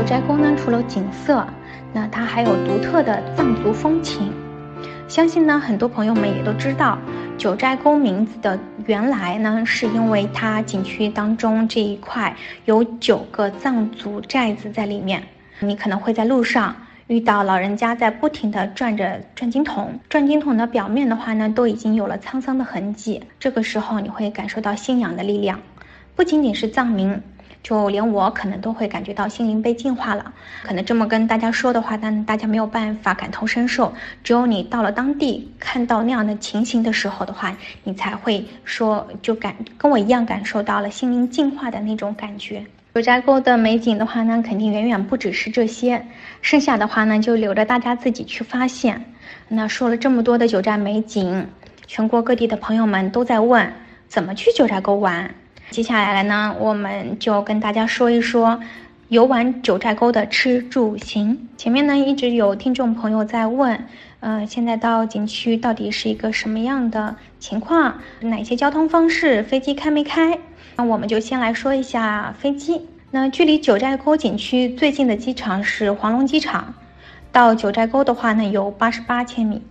九寨沟呢，除了景色，那它还有独特的藏族风情。相信呢，很多朋友们也都知道，九寨沟名字的原来呢，是因为它景区当中这一块有九个藏族寨子在里面。你可能会在路上遇到老人家在不停地转着转经筒，转经筒的表面的话呢，都已经有了沧桑的痕迹。这个时候你会感受到信仰的力量，不仅仅是藏民。就连我可能都会感觉到心灵被净化了。可能这么跟大家说的话，但大家没有办法感同身受。只有你到了当地，看到那样的情形的时候的话，你才会说就感跟我一样感受到了心灵净化的那种感觉。九寨沟的美景的话呢，肯定远远不只是这些，剩下的话呢，就留着大家自己去发现。那说了这么多的九寨美景，全国各地的朋友们都在问怎么去九寨沟玩。接下来呢，我们就跟大家说一说游玩九寨沟的吃住行。前面呢一直有听众朋友在问，呃，现在到景区到底是一个什么样的情况？哪些交通方式？飞机开没开？那我们就先来说一下飞机。那距离九寨沟景区最近的机场是黄龙机场，到九寨沟的话呢有八十八千米，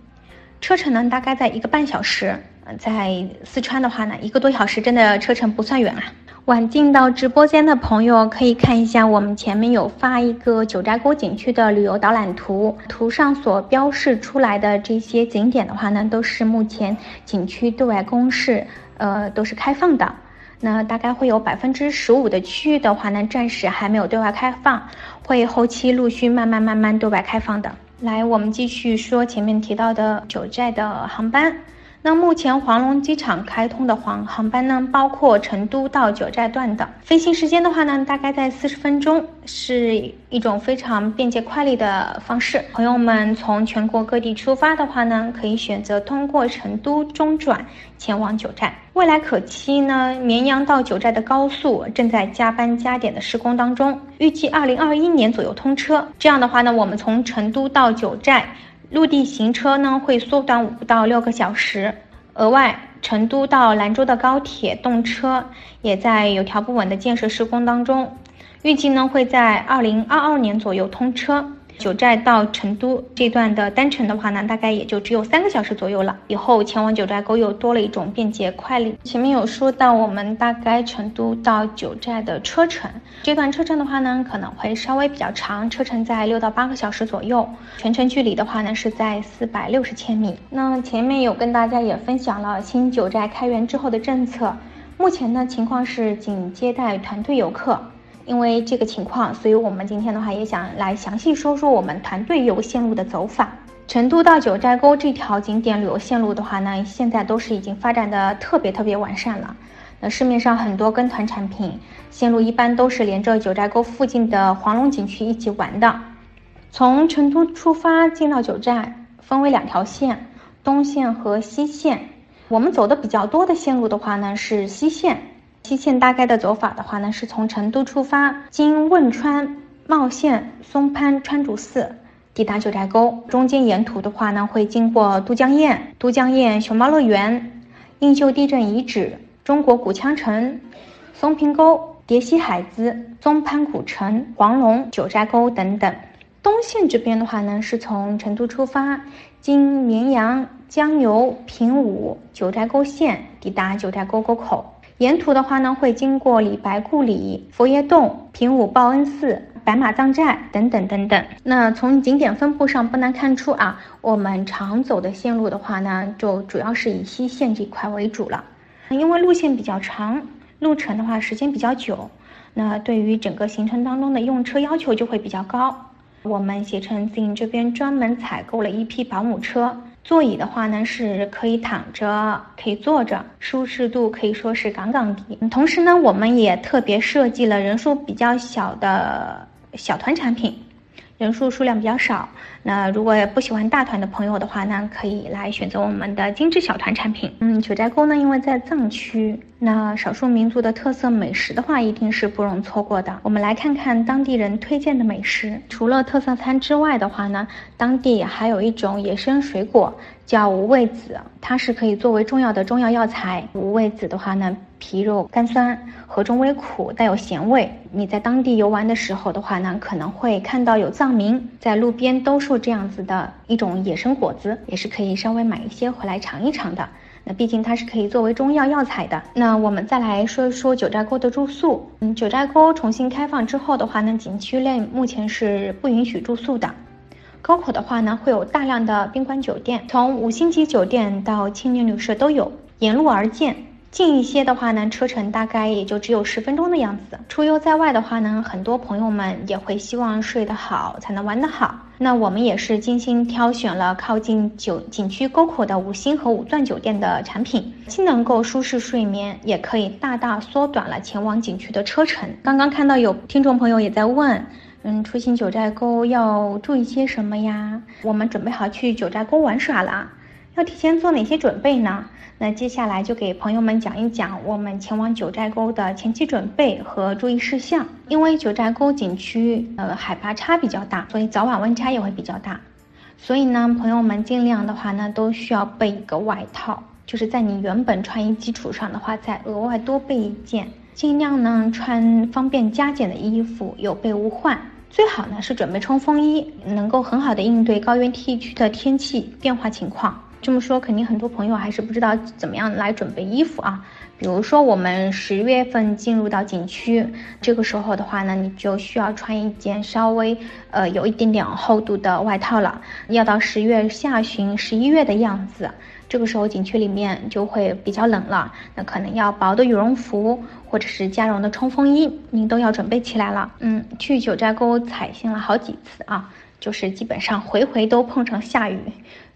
车程呢大概在一个半小时。在四川的话呢，一个多小时真的车程不算远啊。晚进到直播间的朋友可以看一下，我们前面有发一个九寨沟景区的旅游导览图，图上所标示出来的这些景点的话呢，都是目前景区对外公示，呃，都是开放的。那大概会有百分之十五的区域的话呢，暂时还没有对外开放，会后期陆续慢慢慢慢对外开放的。来，我们继续说前面提到的九寨的航班。那目前黄龙机场开通的黄航班呢，包括成都到九寨段的飞行时间的话呢，大概在四十分钟，是一种非常便捷快利的方式。朋友们从全国各地出发的话呢，可以选择通过成都中转前往九寨。未来可期呢，绵阳到九寨的高速正在加班加点的施工当中，预计二零二一年左右通车。这样的话呢，我们从成都到九寨。陆地行车呢会缩短五到六个小时，额外，成都到兰州的高铁动车也在有条不紊的建设施工当中，预计呢会在二零二二年左右通车。九寨到成都这段的单程的话呢，大概也就只有三个小时左右了。以后前往九寨沟又多了一种便捷快利。前面有说到，我们大概成都到九寨的车程，这段车程的话呢，可能会稍微比较长，车程在六到八个小时左右。全程距离的话呢，是在四百六十千米。那前面有跟大家也分享了新九寨开园之后的政策，目前呢情况是仅接待团队游客。因为这个情况，所以我们今天的话也想来详细说说我们团队游线路的走法。成都到九寨沟这条景点旅游线路的话呢，现在都是已经发展的特别特别完善了。那市面上很多跟团产品线路一般都是连着九寨沟附近的黄龙景区一起玩的。从成都出发进到九寨，分为两条线，东线和西线。我们走的比较多的线路的话呢，是西线。西线大概的走法的话呢，是从成都出发，经汶川、茂县、松潘、川主寺，抵达九寨沟。中间沿途的话呢，会经过都江堰、都江堰熊猫乐园、映秀地震遗址、中国古羌城、松坪沟、叠溪海子、松潘古城、黄龙、九寨沟等等。东线这边的话呢，是从成都出发，经绵阳、江油、平武、九寨沟县，抵达九寨沟沟口。沿途的话呢，会经过李白故里、佛爷洞、平武报恩寺、白马藏寨等等等等。那从景点分布上不难看出啊，我们常走的线路的话呢，就主要是以西线这块为主了。因为路线比较长，路程的话时间比较久，那对于整个行程当中的用车要求就会比较高。我们携程自营这边专门采购了一批保姆车。座椅的话呢，是可以躺着，可以坐着，舒适度可以说是杠杠的。同时呢，我们也特别设计了人数比较小的小团产品，人数数量比较少。那如果不喜欢大团的朋友的话呢，可以来选择我们的精致小团产品。嗯，九寨沟呢，因为在藏区，那少数民族的特色美食的话，一定是不容错过的。我们来看看当地人推荐的美食。除了特色餐之外的话呢，当地还有一种野生水果叫无味子，它是可以作为重要的中药药材。无味子的话呢，皮肉甘酸，核中微苦，带有咸味。你在当地游玩的时候的话呢，可能会看到有藏民在路边兜售这样子的一种野生果子，也是可以稍微买一些回来尝一尝的。毕竟它是可以作为中药药材的。那我们再来说一说九寨沟的住宿。嗯，九寨沟重新开放之后的话呢，景区内目前是不允许住宿的。沟口的话呢，会有大量的宾馆酒店，从五星级酒店到青年旅社都有，沿路而建。近一些的话呢，车程大概也就只有十分钟的样子。出游在外的话呢，很多朋友们也会希望睡得好才能玩得好。那我们也是精心挑选了靠近九景区沟口的五星和五钻酒店的产品，既能够舒适睡眠，也可以大大缩短了前往景区的车程。刚刚看到有听众朋友也在问，嗯，出行九寨沟要注意些什么呀？我们准备好去九寨沟玩耍了，要提前做哪些准备呢？那接下来就给朋友们讲一讲我们前往九寨沟的前期准备和注意事项。因为九寨沟景区呃海拔差比较大，所以早晚温差也会比较大。所以呢，朋友们尽量的话呢，都需要备一个外套，就是在你原本穿衣基础上的话，再额外多备一件。尽量呢穿方便加减的衣服，有备无患。最好呢是准备冲锋衣，能够很好的应对高原地区的天气变化情况。这么说，肯定很多朋友还是不知道怎么样来准备衣服啊。比如说，我们十月份进入到景区，这个时候的话呢，你就需要穿一件稍微呃有一点点厚度的外套了。要到十月下旬、十一月的样子，这个时候景区里面就会比较冷了，那可能要薄的羽绒服或者是加绒的冲锋衣，您都要准备起来了。嗯，去九寨沟采星了好几次啊。就是基本上回回都碰上下雨，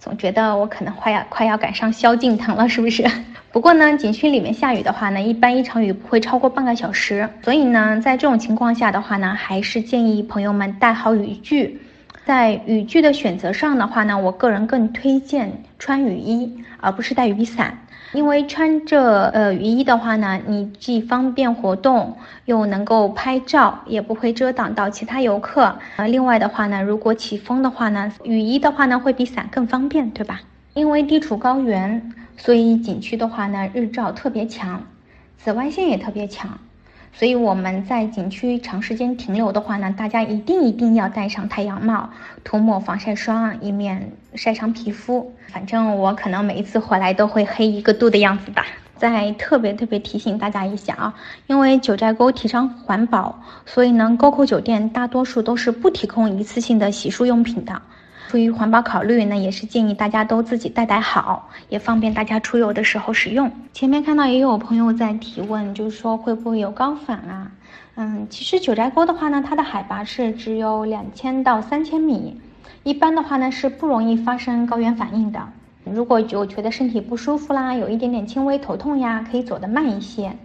总觉得我可能快要快要赶上萧敬腾了，是不是？不过呢，景区里面下雨的话呢，一般一场雨不会超过半个小时，所以呢，在这种情况下的话呢，还是建议朋友们带好雨具。在雨具的选择上的话呢，我个人更推荐穿雨衣，而不是带雨伞。因为穿着呃雨衣的话呢，你既方便活动，又能够拍照，也不会遮挡到其他游客。呃，另外的话呢，如果起风的话呢，雨衣的话呢会比伞更方便，对吧？因为地处高原，所以景区的话呢，日照特别强，紫外线也特别强。所以我们在景区长时间停留的话呢，大家一定一定要戴上太阳帽，涂抹防晒霜，以免晒伤皮肤。反正我可能每一次回来都会黑一个度的样子吧。再特别特别提醒大家一下啊，因为九寨沟提倡环保，所以呢，沟口酒店大多数都是不提供一次性的洗漱用品的。出于环保考虑，那也是建议大家都自己带带好，也方便大家出游的时候使用。前面看到也有朋友在提问，就是说会不会有高反啊？嗯，其实九寨沟的话呢，它的海拔是只有两千到三千米，一般的话呢是不容易发生高原反应的。如果就觉得身体不舒服啦，有一点点轻微头痛呀，可以走得慢一些。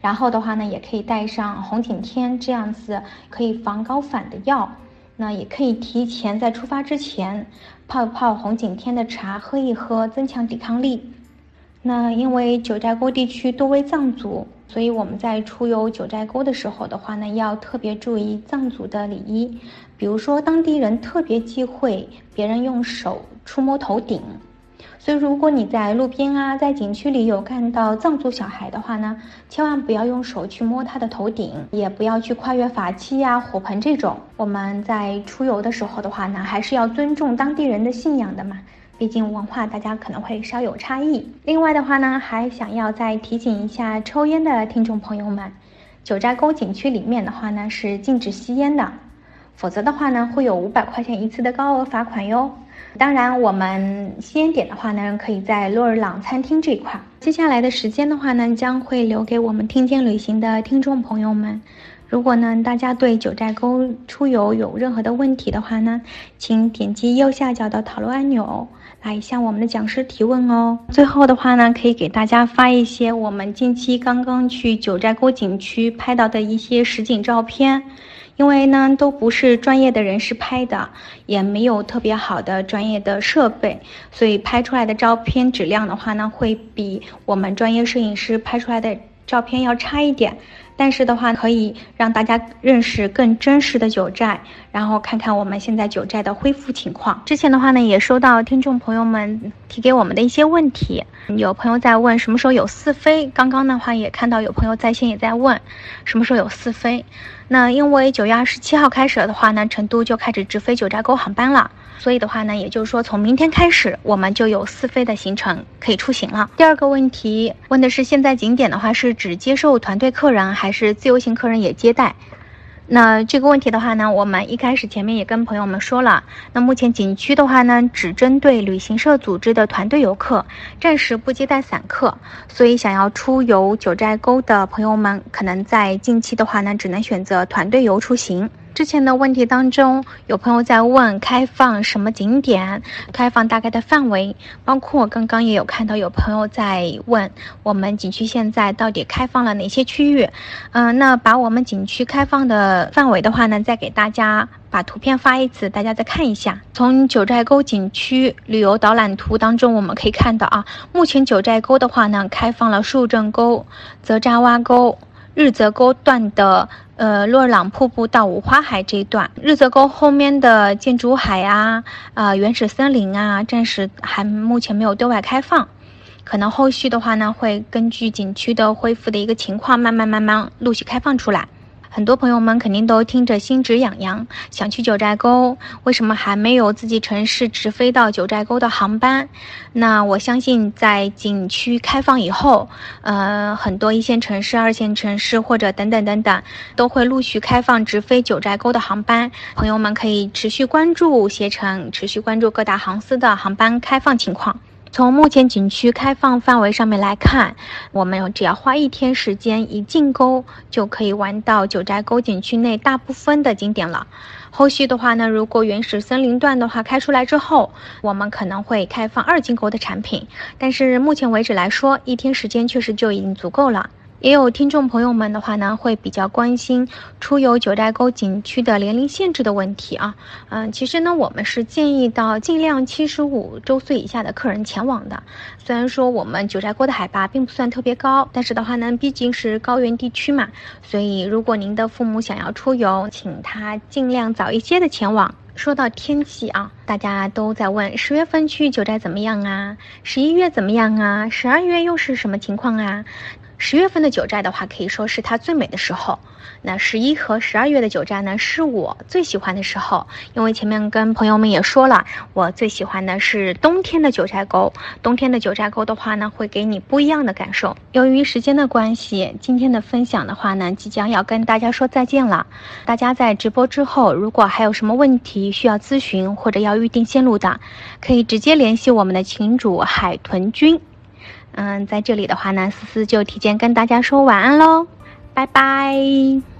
然后的话呢，也可以带上红景天这样子可以防高反的药。那也可以提前在出发之前泡一泡红景天的茶，喝一喝，增强抵抗力。那因为九寨沟地区多为藏族，所以我们在出游九寨沟的时候的话呢，要特别注意藏族的礼仪，比如说当地人特别忌讳别人用手触摸头顶。所以，如果你在路边啊，在景区里有看到藏族小孩的话呢，千万不要用手去摸他的头顶，也不要去跨越法器呀、火盆这种。我们在出游的时候的话呢，还是要尊重当地人的信仰的嘛，毕竟文化大家可能会稍有差异。另外的话呢，还想要再提醒一下抽烟的听众朋友们，九寨沟景区里面的话呢是禁止吸烟的，否则的话呢会有五百块钱一次的高额罚款哟。当然，我们吸烟点的话呢，可以在洛尔朗餐厅这一块。接下来的时间的话呢，将会留给我们听见旅行的听众朋友们。如果呢，大家对九寨沟出游有任何的问题的话呢，请点击右下角的讨论按钮来向我们的讲师提问哦。最后的话呢，可以给大家发一些我们近期刚刚去九寨沟景区拍到的一些实景照片。因为呢，都不是专业的人士拍的，也没有特别好的专业的设备，所以拍出来的照片质量的话呢，会比我们专业摄影师拍出来的照片要差一点。但是的话，可以让大家认识更真实的九寨，然后看看我们现在九寨的恢复情况。之前的话呢，也收到听众朋友们提给我们的一些问题，有朋友在问什么时候有四飞。刚刚的话也看到有朋友在线也在问，什么时候有四飞。那因为九月二十七号开始的话呢，成都就开始直飞九寨沟航班了。所以的话呢，也就是说，从明天开始，我们就有四飞的行程可以出行了。第二个问题问的是，现在景点的话是只接受团队客人，还是自由行客人也接待？那这个问题的话呢，我们一开始前面也跟朋友们说了，那目前景区的话呢，只针对旅行社组织的团队游客，暂时不接待散客。所以想要出游九寨沟的朋友们，可能在近期的话呢，只能选择团队游出行。之前的问题当中，有朋友在问开放什么景点，开放大概的范围，包括刚刚也有看到有朋友在问我们景区现在到底开放了哪些区域。嗯，那把我们景区开放的范围的话呢，再给大家把图片发一次，大家再看一下。从九寨沟景区旅游导览图当中，我们可以看到啊，目前九寨沟的话呢，开放了树正沟、泽扎洼沟。日泽沟段的呃洛朗瀑布到五花海这一段，日泽沟后面的建筑海啊、啊原始森林啊，暂时还目前没有对外开放，可能后续的话呢，会根据景区的恢复的一个情况，慢慢慢慢陆续开放出来。很多朋友们肯定都听着心直痒痒，想去九寨沟，为什么还没有自己城市直飞到九寨沟的航班？那我相信在景区开放以后，呃，很多一线城市、二线城市或者等等等等，都会陆续开放直飞九寨沟的航班。朋友们可以持续关注携程，持续关注各大航司的航班开放情况。从目前景区开放范围上面来看，我们只要花一天时间，一进沟就可以玩到九寨沟景区内大部分的景点了。后续的话呢，如果原始森林段的话开出来之后，我们可能会开放二进沟的产品，但是目前为止来说，一天时间确实就已经足够了。也有听众朋友们的话呢，会比较关心出游九寨沟景区的年龄限制的问题啊。嗯，其实呢，我们是建议到尽量七十五周岁以下的客人前往的。虽然说我们九寨沟的海拔并不算特别高，但是的话呢，毕竟是高原地区嘛，所以如果您的父母想要出游，请他尽量早一些的前往。说到天气啊，大家都在问十月份去九寨怎么样啊？十一月怎么样啊？十二月又是什么情况啊？十月份的九寨的话，可以说是它最美的时候。那十一和十二月的九寨呢，是我最喜欢的时候。因为前面跟朋友们也说了，我最喜欢的是冬天的九寨沟。冬天的九寨沟的话呢，会给你不一样的感受。由于时间的关系，今天的分享的话呢，即将要跟大家说再见了。大家在直播之后，如果还有什么问题需要咨询或者要预定线路的，可以直接联系我们的群主海豚君。嗯，在这里的话呢，思思就提前跟大家说晚安喽，拜拜。